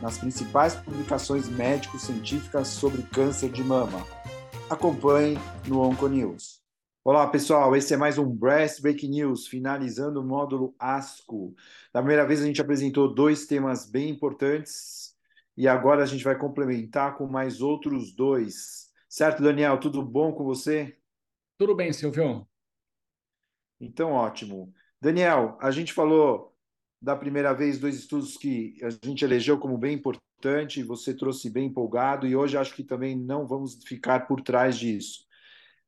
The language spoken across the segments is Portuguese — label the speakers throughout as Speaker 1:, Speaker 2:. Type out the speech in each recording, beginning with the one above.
Speaker 1: nas principais publicações médico-científicas sobre câncer de mama. Acompanhe no Onconews. Olá, pessoal. Esse é mais um Breast Break News, finalizando o módulo ASCO. Da primeira vez, a gente apresentou dois temas bem importantes e agora a gente vai complementar com mais outros dois. Certo, Daniel? Tudo bom com você?
Speaker 2: Tudo bem, Silvio.
Speaker 1: Então, ótimo. Daniel, a gente falou da primeira vez dois estudos que a gente elegeu como bem importante, você trouxe bem empolgado, e hoje acho que também não vamos ficar por trás disso.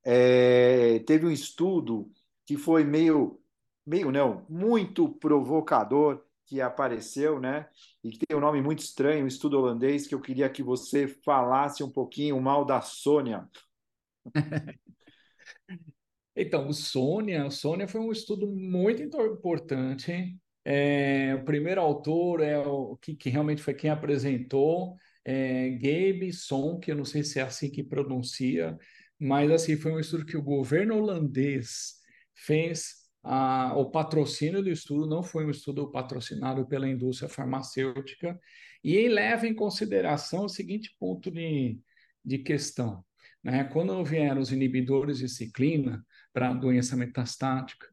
Speaker 1: É, teve um estudo que foi meio, meio não, muito provocador, que apareceu, né? E que tem um nome muito estranho, um estudo holandês, que eu queria que você falasse um pouquinho mal da Sônia.
Speaker 2: Então, o Sônia, o Sônia foi um estudo muito importante é, o primeiro autor é o que, que realmente foi quem apresentou, é, Gabe Son, que eu não sei se é assim que pronuncia, mas assim foi um estudo que o governo holandês fez. A, o patrocínio do estudo não foi um estudo patrocinado pela indústria farmacêutica e leva em consideração o seguinte ponto de, de questão. Né? Quando vieram os inibidores de ciclina para doença metastática,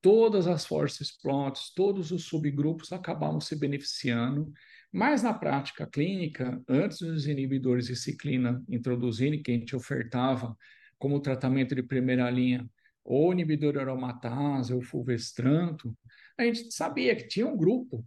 Speaker 2: todas as forces plots, todos os subgrupos acabavam se beneficiando, mas na prática clínica, antes dos inibidores de ciclina introduzirem, que a gente ofertava como tratamento de primeira linha, ou inibidor aromatase, ou fulvestranto, a gente sabia que tinha um grupo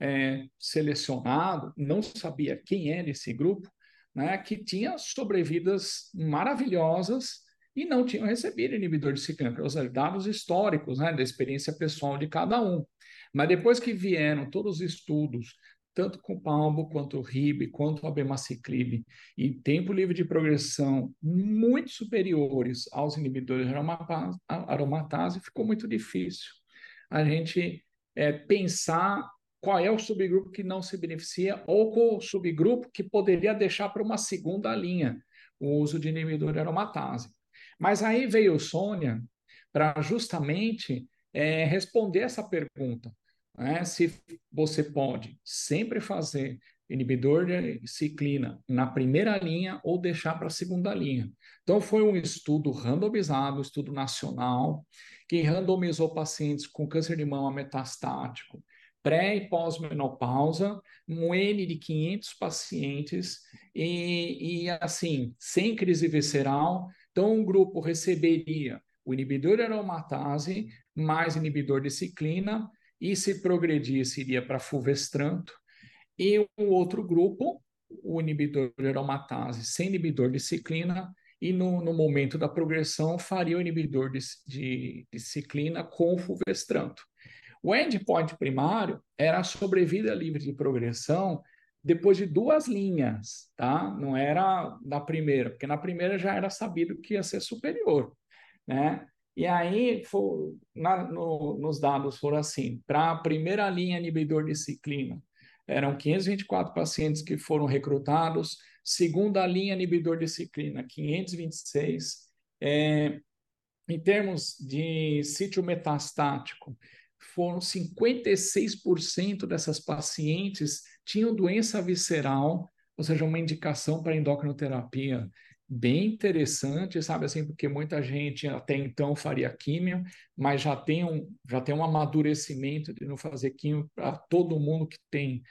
Speaker 2: é, selecionado, não sabia quem era esse grupo, né, que tinha sobrevidas maravilhosas e não tinham recebido inibidor de ciclina, pelos dados históricos, né, da experiência pessoal de cada um. Mas depois que vieram todos os estudos, tanto com Palbo, quanto o RIB, quanto o abemaciclib, e tempo livre de progressão muito superiores aos inibidores de aromatase, aromatase ficou muito difícil a gente é, pensar qual é o subgrupo que não se beneficia ou qual o subgrupo que poderia deixar para uma segunda linha o uso de inibidor de aromatase. Mas aí veio Sônia para justamente é, responder essa pergunta. Né? Se você pode sempre fazer inibidor de ciclina na primeira linha ou deixar para a segunda linha. Então, foi um estudo randomizado, estudo nacional, que randomizou pacientes com câncer de mama metastático, pré e pós-menopausa, um N de 500 pacientes, e, e assim, sem crise visceral, então, um grupo receberia o inibidor de aromatase mais inibidor de ciclina, e se progredisse, iria para fulvestranto, e o outro grupo, o inibidor de aromatase sem inibidor de ciclina, e no, no momento da progressão faria o inibidor de, de, de ciclina com fulvestranto. O endpoint primário era a sobrevida livre de progressão depois de duas linhas, tá? Não era na primeira, porque na primeira já era sabido que ia ser superior, né? E aí, na, no, nos dados foram assim, para a primeira linha inibidor de ciclina, eram 524 pacientes que foram recrutados, segunda linha inibidor de ciclina, 526. É, em termos de sítio metastático, foram 56% dessas pacientes tinham doença visceral, ou seja, uma indicação para endocrinoterapia bem interessante, sabe assim, porque muita gente até então faria químio, mas já tem um, já tem um amadurecimento de não fazer químio para todo mundo que tem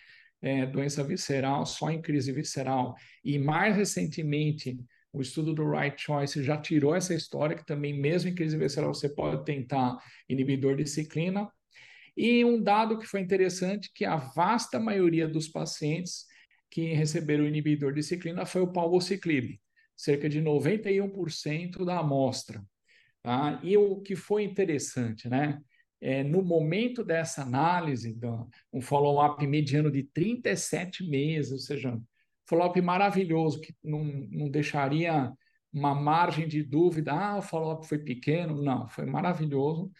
Speaker 2: é, doença visceral, só em crise visceral. E mais recentemente, o estudo do Right Choice já tirou essa história, que também, mesmo em crise visceral, você pode tentar inibidor de ciclina, e um dado que foi interessante, que a vasta maioria dos pacientes que receberam o inibidor de ciclina foi o palbociclib, cerca de 91% da amostra. Tá? E o que foi interessante, né? é, no momento dessa análise, um follow-up mediano de 37 meses, ou seja, follow-up maravilhoso, que não, não deixaria uma margem de dúvida, ah, o follow-up foi pequeno. Não, foi maravilhoso.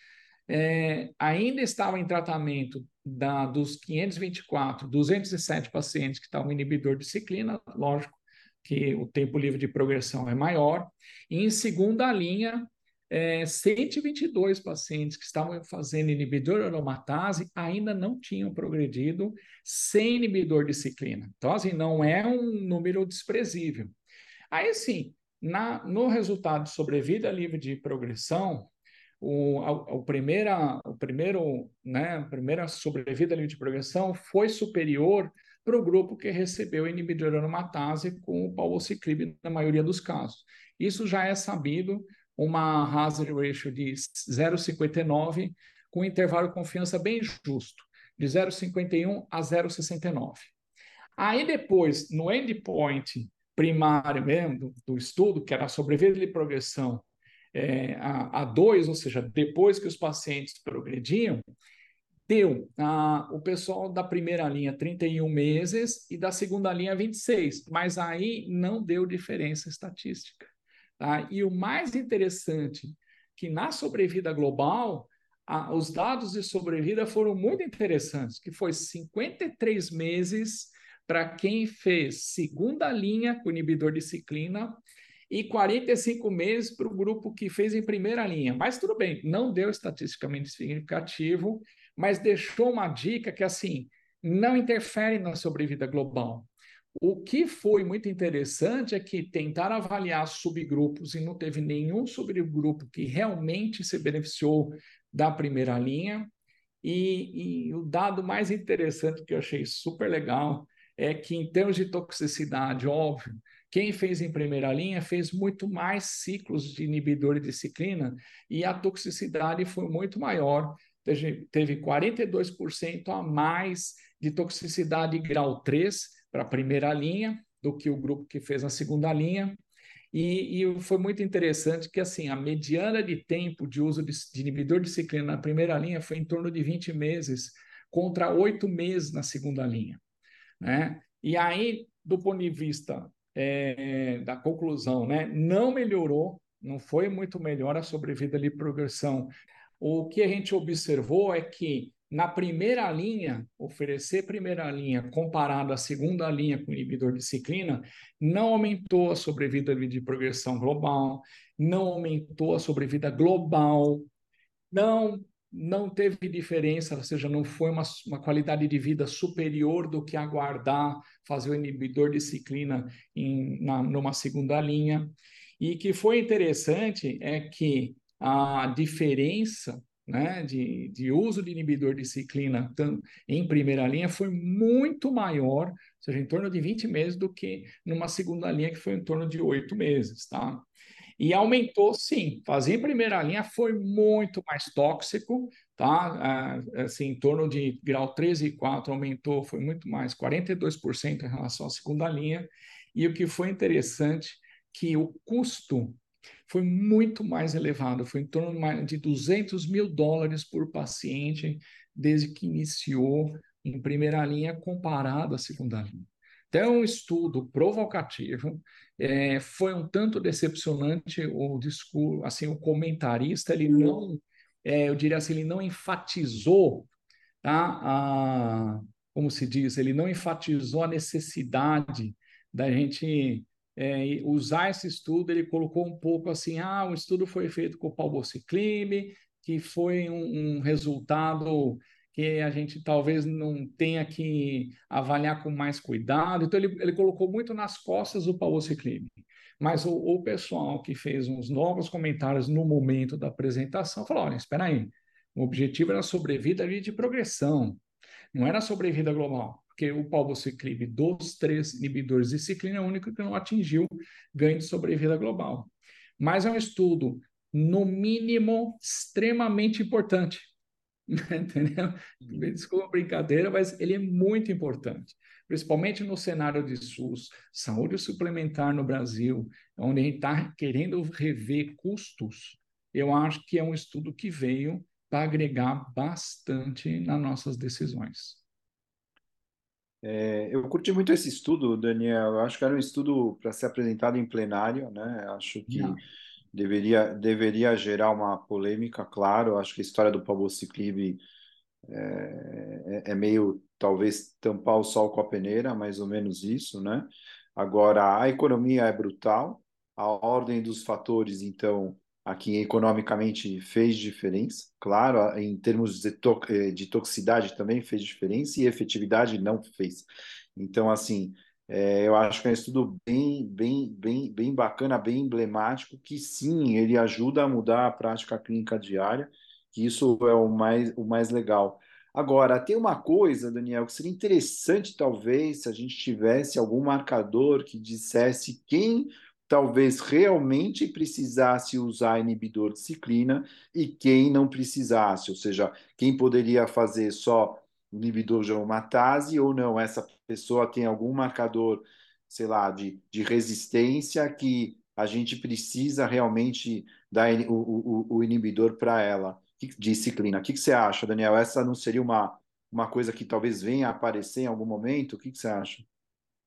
Speaker 2: É, ainda estava em tratamento da, dos 524, 207 pacientes que estavam inibidor de ciclina, lógico que o tempo livre de progressão é maior. E em segunda linha, é, 122 pacientes que estavam fazendo inibidor de aromatase ainda não tinham progredido sem inibidor de ciclina. Então, assim, não é um número desprezível. Aí, sim, na, no resultado de sobrevida livre de progressão, o, a, o, primeira, o primeiro, né, a primeira sobrevida de progressão foi superior para o grupo que recebeu inibidor de aromatase com o palbociclib na maioria dos casos. Isso já é sabido, uma hazard ratio de 0,59 com intervalo de confiança bem justo, de 0,51 a 0,69. Aí depois, no endpoint primário mesmo do, do estudo, que era a sobrevida de progressão é, a, a dois, ou seja, depois que os pacientes progrediam, deu a, o pessoal da primeira linha 31 meses e da segunda linha 26, mas aí não deu diferença estatística. Tá? E o mais interessante, que na sobrevida global, a, os dados de sobrevida foram muito interessantes, que foi 53 meses para quem fez segunda linha com inibidor de ciclina e 45 meses para o grupo que fez em primeira linha. Mas tudo bem, não deu estatisticamente significativo, mas deixou uma dica que assim não interfere na sobrevida global. O que foi muito interessante é que tentaram avaliar subgrupos e não teve nenhum subgrupo que realmente se beneficiou da primeira linha. E, e, o dado mais interessante que eu achei super legal é que, em termos de toxicidade, óbvio, quem fez em primeira linha fez muito mais ciclos de inibidor de ciclina e a toxicidade foi muito maior. Teve, teve 42% a mais de toxicidade grau 3 para a primeira linha do que o grupo que fez a segunda linha. E, e, foi muito interessante que assim a mediana de tempo de uso de, de, inibidor de ciclina na primeira linha foi em torno de 20 meses, contra oito meses na segunda linha. Né? E aí, do ponto de vista é, da conclusão, né, não melhorou, não foi muito melhor a sobrevida de progressão. O que a gente observou é que na primeira linha, oferecer primeira linha comparado à segunda linha com inibidor de ciclina, não aumentou a sobrevida de progressão global, não aumentou a sobrevida global, não não teve diferença, ou seja, não foi uma, uma qualidade de vida superior do que aguardar fazer o inibidor de ciclina em, na, numa segunda linha. E que foi interessante é que a diferença né, de, de uso de inibidor de ciclina em primeira linha foi muito maior, ou seja, em torno de 20 meses, do que numa segunda linha, que foi em torno de 8 meses, tá? E aumentou, sim. Fazer em primeira linha foi muito mais tóxico, tá? Ah, assim, em torno de grau 13 e 4 aumentou, foi muito mais, 42% em relação à segunda linha. E o que foi interessante, que o custo foi muito mais elevado, foi em torno de 200 mil dólares por paciente desde que iniciou em primeira linha comparado à segunda linha. Então, é um estudo provocativo, é, foi um tanto decepcionante o discurso, assim, o comentarista, ele não, é, eu diria assim, ele não enfatizou, tá, a, como se diz, ele não enfatizou a necessidade da gente é, usar esse estudo, ele colocou um pouco assim, ah, o estudo foi feito com o palbociclib, que foi um, um, resultado que a gente talvez não tenha que avaliar com mais cuidado. Então, ele, ele colocou muito nas costas o palbociclib. Mas o, o pessoal que fez uns novos comentários no momento da apresentação falou, olha, espera aí, o objetivo era sobrevida de progressão, não era sobrevida global porque o palbociclib dos três inibidores de ciclina é o único que não atingiu ganho de sobrevida global. Mas é um estudo, no mínimo, extremamente importante. Entendeu? Desculpa a brincadeira, mas ele é muito importante, principalmente no cenário de SUS, saúde suplementar no Brasil, onde a gente está querendo rever custos. Eu acho que é um estudo que veio para agregar bastante nas nossas decisões.
Speaker 1: É, eu curti muito esse estudo, Daniel. Eu acho que era um estudo para ser apresentado em plenário, né? Acho que deveria, deveria gerar uma polêmica, claro. Acho que a história do Pablo Ciclibe é, é, é, meio, talvez, tampar o sol com a peneira, mais ou menos isso, né? Agora, a economia é brutal, a ordem dos fatores, então, aqui economicamente fez diferença, claro, em termos de, to eh, de toxicidade também fez diferença e efetividade não fez. Então, assim, é, eu acho que é um estudo bem, bem, bem, bem bacana, bem emblemático, que sim, ele ajuda a mudar a prática clínica diária, que isso é o mais, o mais legal. Agora, tem uma coisa, Daniel, que seria interessante, talvez, se a gente tivesse algum marcador que dissesse quem talvez realmente precisasse usar inibidor de ciclina e quem não precisasse, ou seja, quem poderia fazer só inibidor de aromatase ou não, essa pessoa tem algum marcador, sei lá, de, de resistência que a gente precisa realmente dar o, o, o inibidor para ela, de ciclina. O que, que você acha, Daniel? Essa não seria uma, uma coisa que talvez venha a aparecer em algum momento? O que, que você acha?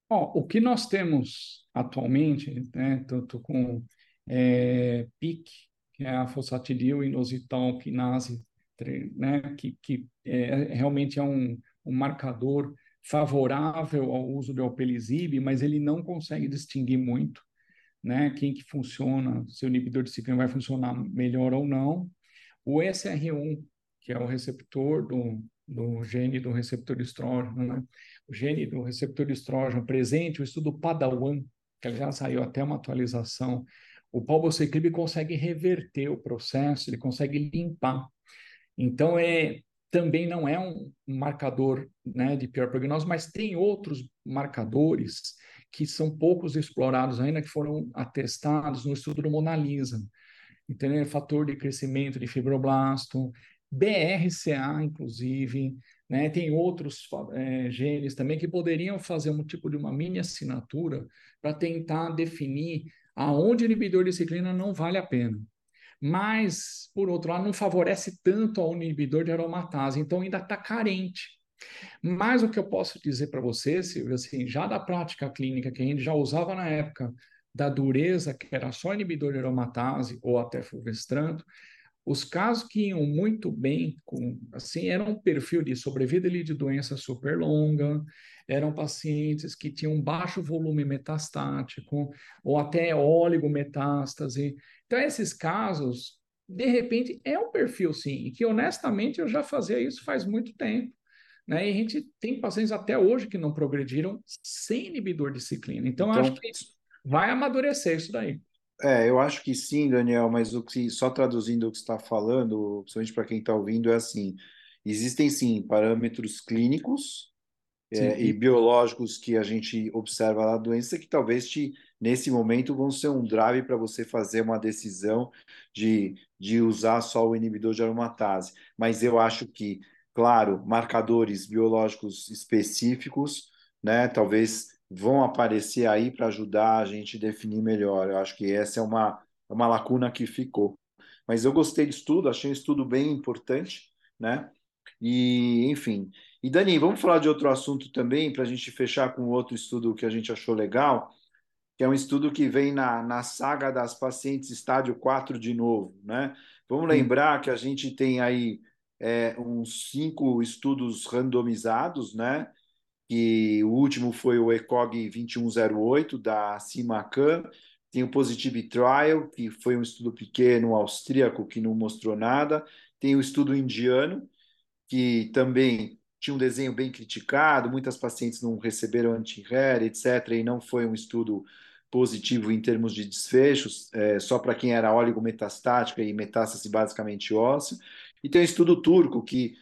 Speaker 2: O que nós temos atualmente, né, tanto com é, PIC, que é a fosfatidil inositol quinase, né, que, que é, realmente é um, um marcador favorável ao uso do alpelizib, mas ele não consegue distinguir muito né, quem que funciona, se o inibidor de ciclina vai funcionar melhor ou não. O SR1, que é o receptor do, do gene do receptor estrógeno, né? o gene do receptor estrógeno presente, o estudo Padawan, que já saiu até uma atualização, o palbociclib consegue reverter o processo, ele consegue limpar. Então, é, também não é um marcador né, de pior prognóstico, mas tem outros marcadores que são poucos explorados ainda, que foram atestados no estudo do Mona Lisa. É fator de crescimento de fibroblasto, BRCA, inclusive, né? Tem outros é, genes também que poderiam fazer um tipo de uma mini assinatura para tentar definir aonde o inibidor de ciclina não vale a pena. Mas, por outro lado, não favorece tanto ao inibidor de aromatase, então ainda está carente. Mas o que eu posso dizer para você, Silvio, assim, já da prática clínica que a gente já usava na época da dureza, que era só inibidor de aromatase ou até fulvestranto, os casos que iam muito bem, com, assim, eram um perfil de sobrevida de doença super longa, eram pacientes que tinham baixo volume metastático ou até oligometástase. Então, esses casos, de repente, é um perfil, sim, e que honestamente eu já fazia isso faz muito tempo. Né? E a gente tem pacientes até hoje que não progrediram sem inibidor de ciclina. Então, então acho que vai amadurecer isso daí.
Speaker 1: É, eu acho que sim, Daniel, mas o que só traduzindo o que está falando, principalmente para quem está ouvindo, é assim: existem sim parâmetros clínicos é, e biológicos que a gente observa na doença que talvez te, nesse momento vão ser um drive para você fazer uma decisão de, de usar só o inibidor de aromatase. Mas eu acho que, claro, marcadores biológicos específicos, né, talvez vão aparecer aí para ajudar a gente a definir melhor. Eu acho que essa é uma, uma lacuna que ficou. Mas eu gostei do estudo, achei um estudo bem importante, né? E, enfim. E, Dani, vamos falar de outro assunto também, para a gente fechar com outro estudo que a gente achou legal, que é um estudo que vem na, na saga das pacientes estádio 4 de novo, né? Vamos lembrar que a gente tem aí é, uns cinco estudos randomizados, né? Que o último foi o ECOG 2108 da CIMACAN, tem o Positive Trial, que foi um estudo pequeno austríaco que não mostrou nada, tem o estudo indiano, que também tinha um desenho bem criticado, muitas pacientes não receberam anti-HER, etc., e não foi um estudo positivo em termos de desfechos, é, só para quem era oligometastática e metástase basicamente óssea. E tem o estudo turco, que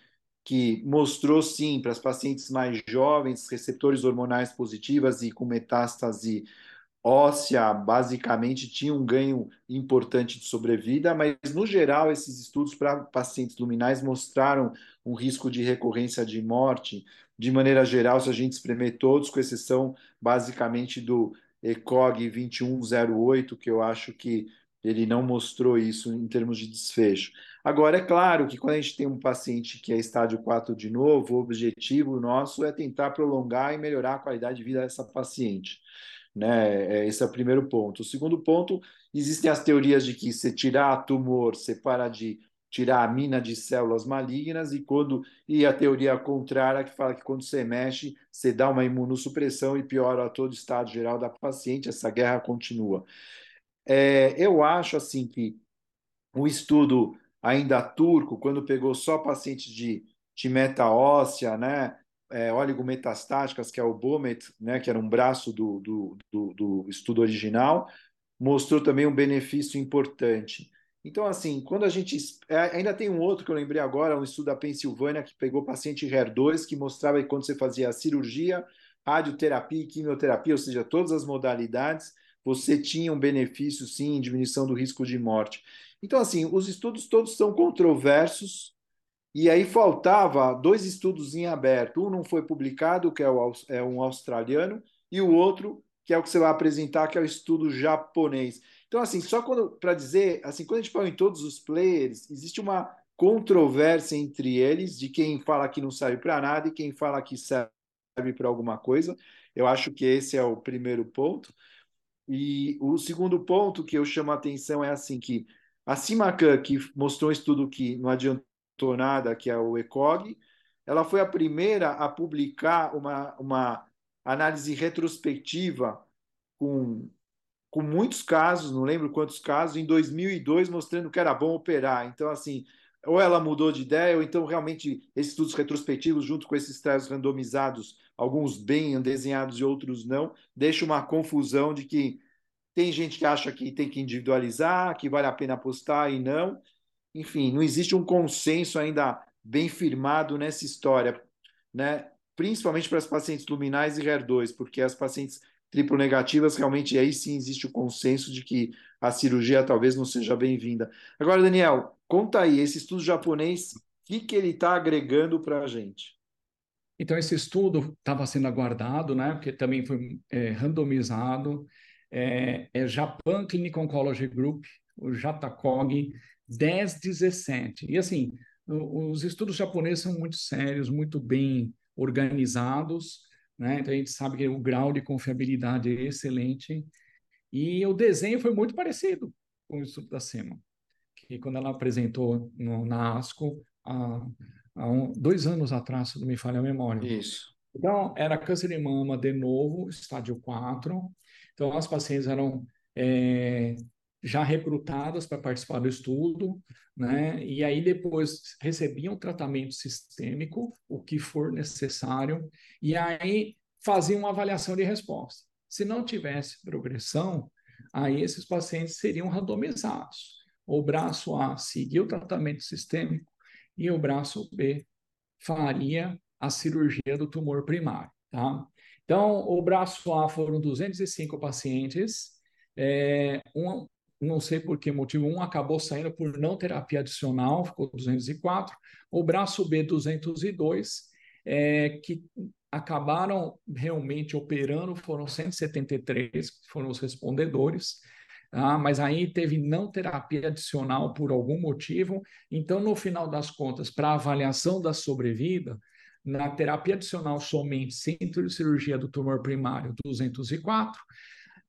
Speaker 1: que mostrou sim para as pacientes mais jovens receptores hormonais positivas e com metástase óssea, basicamente tinha um ganho importante de sobrevida, mas no geral esses estudos para pacientes luminais mostraram um risco de recorrência de morte. De maneira geral, se a gente espremer todos, com exceção basicamente do ECOG 2108, que eu acho que ele não mostrou isso em termos de desfecho. Agora, é claro que quando a gente tem um paciente que é estádio 4 de novo, o objetivo nosso é tentar prolongar e melhorar a qualidade de vida dessa paciente. Né? É, esse é o primeiro ponto. O segundo ponto, existem as teorias de que se tirar tumor, você para de tirar a mina de células malignas, e quando e a teoria contrária que fala que quando você mexe, você dá uma imunossupressão e piora todo o estado geral da paciente, essa guerra continua. É, eu acho assim que o estudo ainda turco, quando pegou só pacientes de, de meta óssea, né, é, oligometastáticas, que é o BOMET, né, que era um braço do, do, do, do estudo original, mostrou também um benefício importante. Então, assim, quando a gente. É, ainda tem um outro que eu lembrei agora, um estudo da Pensilvânia, que pegou paciente HER2, que mostrava que quando você fazia cirurgia, radioterapia e quimioterapia, ou seja, todas as modalidades, você tinha um benefício, sim, em diminuição do risco de morte. Então, assim, os estudos todos são controversos, e aí faltava dois estudos em aberto. Um não foi publicado, que é, o, é um australiano, e o outro, que é o que você vai apresentar, que é o estudo japonês. Então, assim, só para dizer, assim, quando a gente fala em todos os players, existe uma controvérsia entre eles de quem fala que não serve para nada e quem fala que serve para alguma coisa. Eu acho que esse é o primeiro ponto. E o segundo ponto que eu chamo a atenção é assim que a Simacan, que mostrou um estudo que não adiantou nada, que é o ECOG, ela foi a primeira a publicar uma, uma análise retrospectiva com com muitos casos, não lembro quantos casos, em 2002, mostrando que era bom operar. Então, assim, ou ela mudou de ideia, ou então realmente esses estudos retrospectivos, junto com esses trials randomizados, alguns bem desenhados e outros não, deixa uma confusão de que tem gente que acha que tem que individualizar, que vale a pena apostar e não. Enfim, não existe um consenso ainda bem firmado nessa história, né? principalmente para as pacientes luminais e HER2, porque as pacientes triplo negativas, realmente aí sim existe o consenso de que a cirurgia talvez não seja bem-vinda. Agora, Daniel, conta aí, esse estudo japonês, o que, que ele está agregando para a gente?
Speaker 2: Então, esse estudo estava sendo aguardado, né? Porque também foi é, randomizado. É, é Japan Clinical Oncology Group, o JATACOG 1017. E assim, os estudos japoneses são muito sérios, muito bem organizados. Né? Então a gente sabe que o grau de confiabilidade é excelente. E o desenho foi muito parecido com o estudo da SEMA, que quando ela apresentou no, na ASCO, há, há um, dois anos atrás, se não me falha a memória.
Speaker 1: Isso.
Speaker 2: Então, era câncer de mama de novo, estádio 4. Então, as pacientes eram é, já recrutadas para participar do estudo, né? E aí depois recebiam tratamento sistêmico, o que for necessário, e aí faziam uma avaliação de resposta. Se não tivesse progressão, aí esses pacientes seriam randomizados. O braço A seguia o tratamento sistêmico e o braço B faria a cirurgia do tumor primário, tá? Então, o braço A foram 205 pacientes, é, um, não sei por que motivo, um acabou saindo por não terapia adicional, ficou 204, o braço B 202, é, que acabaram realmente operando, foram 173, que foram os respondedores, ah, mas aí teve não terapia adicional por algum motivo, então no final das contas, para avaliação da sobrevida, na terapia adicional somente sem cirurgia do tumor primário 204,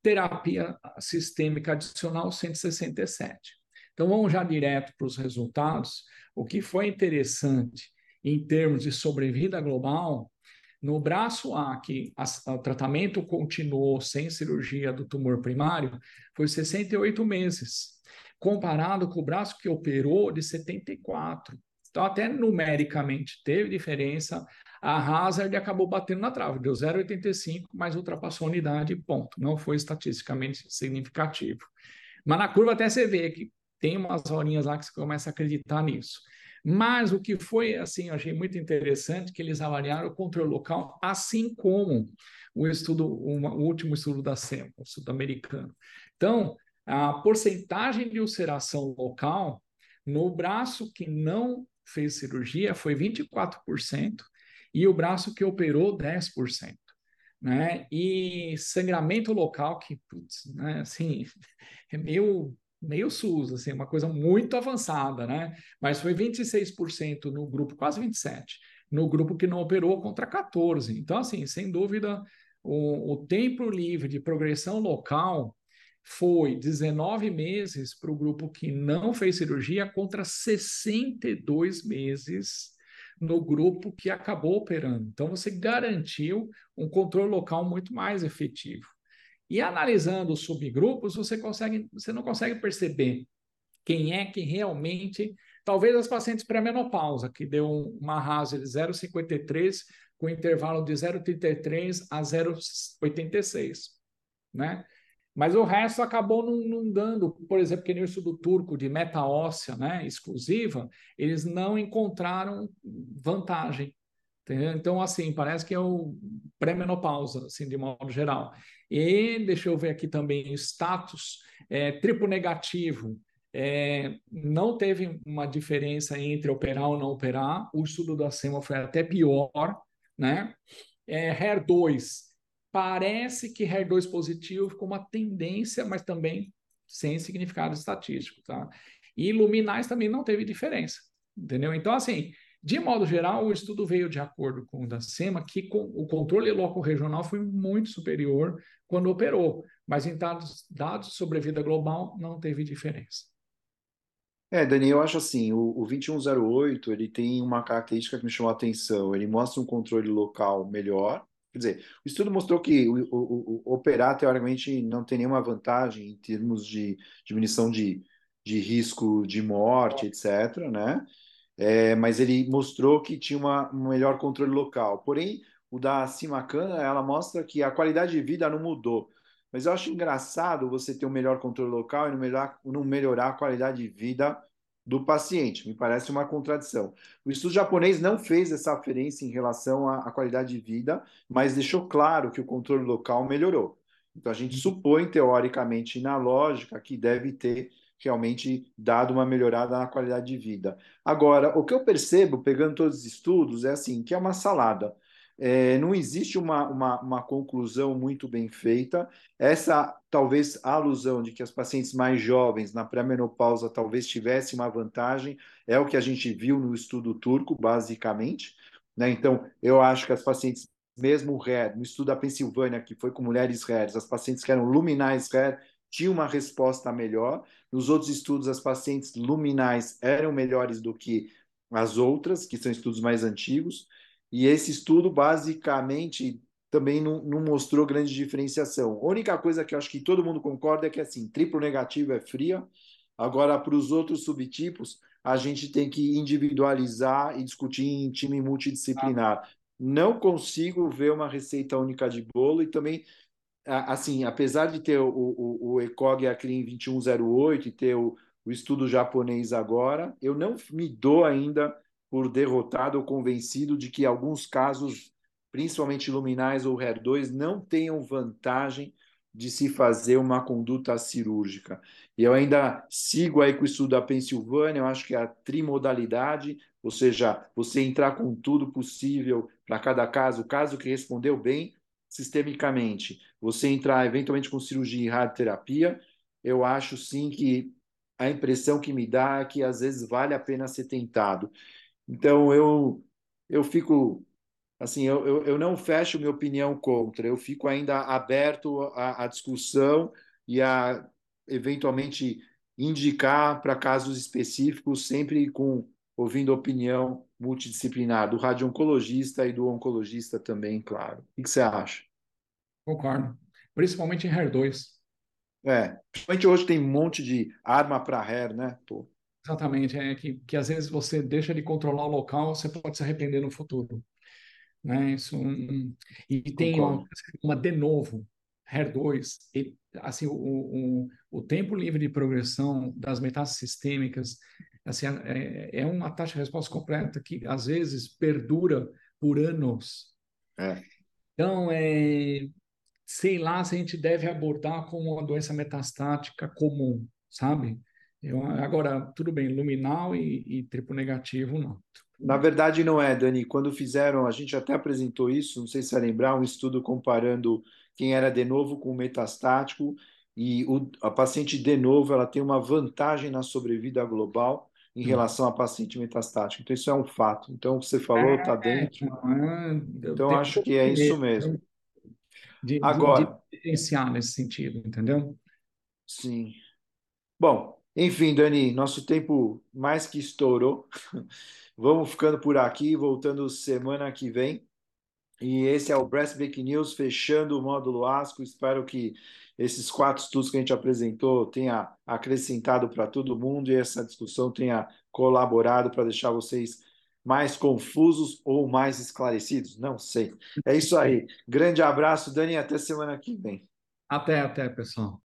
Speaker 2: terapia sistêmica adicional 167. Então vamos já direto para os resultados. O que foi interessante em termos de sobrevida global, no braço A, que a, o tratamento continuou sem cirurgia do tumor primário, foi 68 meses, comparado com o braço que operou de 74. Então, até numericamente teve diferença, a Hazard acabou batendo na trave, deu 0,85, mas ultrapassou a unidade, ponto. Não foi estatisticamente significativo. Mas na curva até você vê que tem umas horinhas lá que você começa a acreditar nisso. Mas o que foi, assim, eu achei muito interessante, que eles avaliaram o controle local, assim como o estudo, o último estudo da SEMA, o estudo americano. Então, a porcentagem de ulceração local no braço que não fez cirurgia foi 24%, e o braço que operou 10%. Né? E sangramento local, que, putz, né, assim, é meio meio SUS, assim, uma coisa muito avançada, né? Mas foi 26% no grupo, quase 27%, no grupo que não operou contra 14%. Então, assim, sem dúvida, o, o tempo livre de progressão local foi 19 meses para o grupo que não fez cirurgia contra 62 meses no grupo que acabou operando. Então, você garantiu um controle local muito mais efetivo. E analisando os subgrupos, você, consegue, você não consegue perceber quem é que realmente. Talvez as pacientes pré-menopausa, que deu uma RASE de 0,53 com intervalo de 0,33 a 0,86, né? Mas o resto acabou não, não dando, por exemplo, que no estudo turco de meta óssea né, exclusiva, eles não encontraram vantagem. Entendeu? Então, assim, parece que é o pré-menopausa, assim, de modo geral. E deixa eu ver aqui também, status é, triplo negativo. É, não teve uma diferença entre operar ou não operar. O estudo da SEMA foi até pior, né? É, HER2 Parece que HER2 positivo com uma tendência, mas também sem significado estatístico, tá? E luminais também não teve diferença, entendeu? Então, assim, de modo geral, o estudo veio de acordo com o da SEMA, que com, o controle local regional foi muito superior quando operou, mas em dados, dados de sobrevida global não teve diferença.
Speaker 1: É, Dani, eu acho assim, o, o 2108 ele tem uma característica que me chamou a atenção. Ele mostra um controle local melhor, Quer dizer, o estudo mostrou que o, o, o, operar, teoricamente, não tem nenhuma vantagem em termos de diminuição de, de risco de morte, etc., né? É, mas ele mostrou que tinha uma, um melhor controle local. Porém, o da Simacana, ela mostra que a qualidade de vida não mudou. Mas eu acho engraçado você ter um melhor controle local e não melhorar, não melhorar a qualidade de vida do paciente. Me parece uma contradição. O estudo japonês não fez essa referência em relação à, à, qualidade de vida, mas deixou claro que o controle local melhorou. Então a gente supõe, teoricamente, na lógica, que deve ter realmente dado uma melhorada na qualidade de vida. Agora, o que eu percebo, pegando todos os estudos, é assim, que é uma salada. É, não existe uma, uma, uma, conclusão muito bem feita. Essa, talvez, alusão de que as pacientes mais jovens na pré-menopausa talvez tivessem uma vantagem, é o que a gente viu no estudo turco, basicamente. Né? Então, eu acho que as pacientes, mesmo RER, no estudo da Pensilvânia, que foi com mulheres RER, as pacientes que eram luminais RER, tinham uma resposta melhor. Nos outros estudos, as pacientes luminais eram melhores do que as outras, que são estudos mais antigos. E esse estudo, basicamente, também não, não, mostrou grande diferenciação. A única coisa que eu acho que todo mundo concorda é que, assim, triplo negativo é fria. Agora, para os outros subtipos, a gente tem que individualizar e discutir em time multidisciplinar. Não consigo ver uma receita única de bolo e também, assim, apesar de ter o, o, o ECOG ACRIM 2108 e ter o, o estudo japonês agora, eu não me dou ainda por derrotado ou convencido de que alguns casos, principalmente luminais ou HER2, não tenham vantagem de se fazer uma conduta cirúrgica. E eu ainda sigo aí com o estudo da Pensilvânia, eu acho que a trimodalidade, ou seja, você entrar com tudo possível para cada caso, o caso que respondeu bem sistemicamente, você entrar eventualmente com cirurgia e radioterapia, eu acho sim que a impressão que me dá é que às vezes vale a pena ser tentado. Então eu eu fico assim, eu, eu, eu não fecho minha opinião contra, eu fico ainda aberto à, à discussão e a eventualmente indicar para casos específicos, sempre com ouvindo opinião multidisciplinar do radio-oncologista e do oncologista também, claro. O que você acha?
Speaker 2: Concordo. Principalmente em HER2.
Speaker 1: É, principalmente hoje tem um monte de arma para HER, né? Pô.
Speaker 2: Exatamente, é que, que às vezes você deixa de controlar o local, você pode se arrepender no futuro. Né? Isso, um, e tem uma, uma de novo, HER2, ele, assim, o, o, o tempo livre de progressão das metástases sistêmicas assim, é, é uma taxa de resposta completa que às vezes perdura por anos.
Speaker 1: É.
Speaker 2: Então, é, sei lá se a gente deve abordar como uma doença metastática comum, sabe? Eu, agora, tudo bem, luminal e, e triplo negativo, não.
Speaker 1: Na verdade, não é, Dani. Quando fizeram, a gente até apresentou isso, não sei se você lembrar, um estudo comparando quem era de novo com metastático. e o, a paciente de novo ela tem uma vantagem na sobrevida global em relação à paciente metastática. Então, isso é um fato. Então, o que você falou está é, dentro. É, então, acho que é isso mesmo.
Speaker 2: De, Agora, de diferenciar nesse sentido, entendeu?
Speaker 1: Sim. Bom, enfim, Dani, nosso tempo mais que estourou. Vamos ficando por aqui, voltando semana que vem. E esse é o Breast Break News, fechando o módulo ASCO. Espero que esses quatro estudos que a gente apresentou tenha acrescentado para todo mundo e essa discussão tenha colaborado para deixar vocês mais confusos ou mais esclarecidos. Não sei. É isso aí. Grande abraço, Dani, até semana que vem.
Speaker 2: Até, até, pessoal.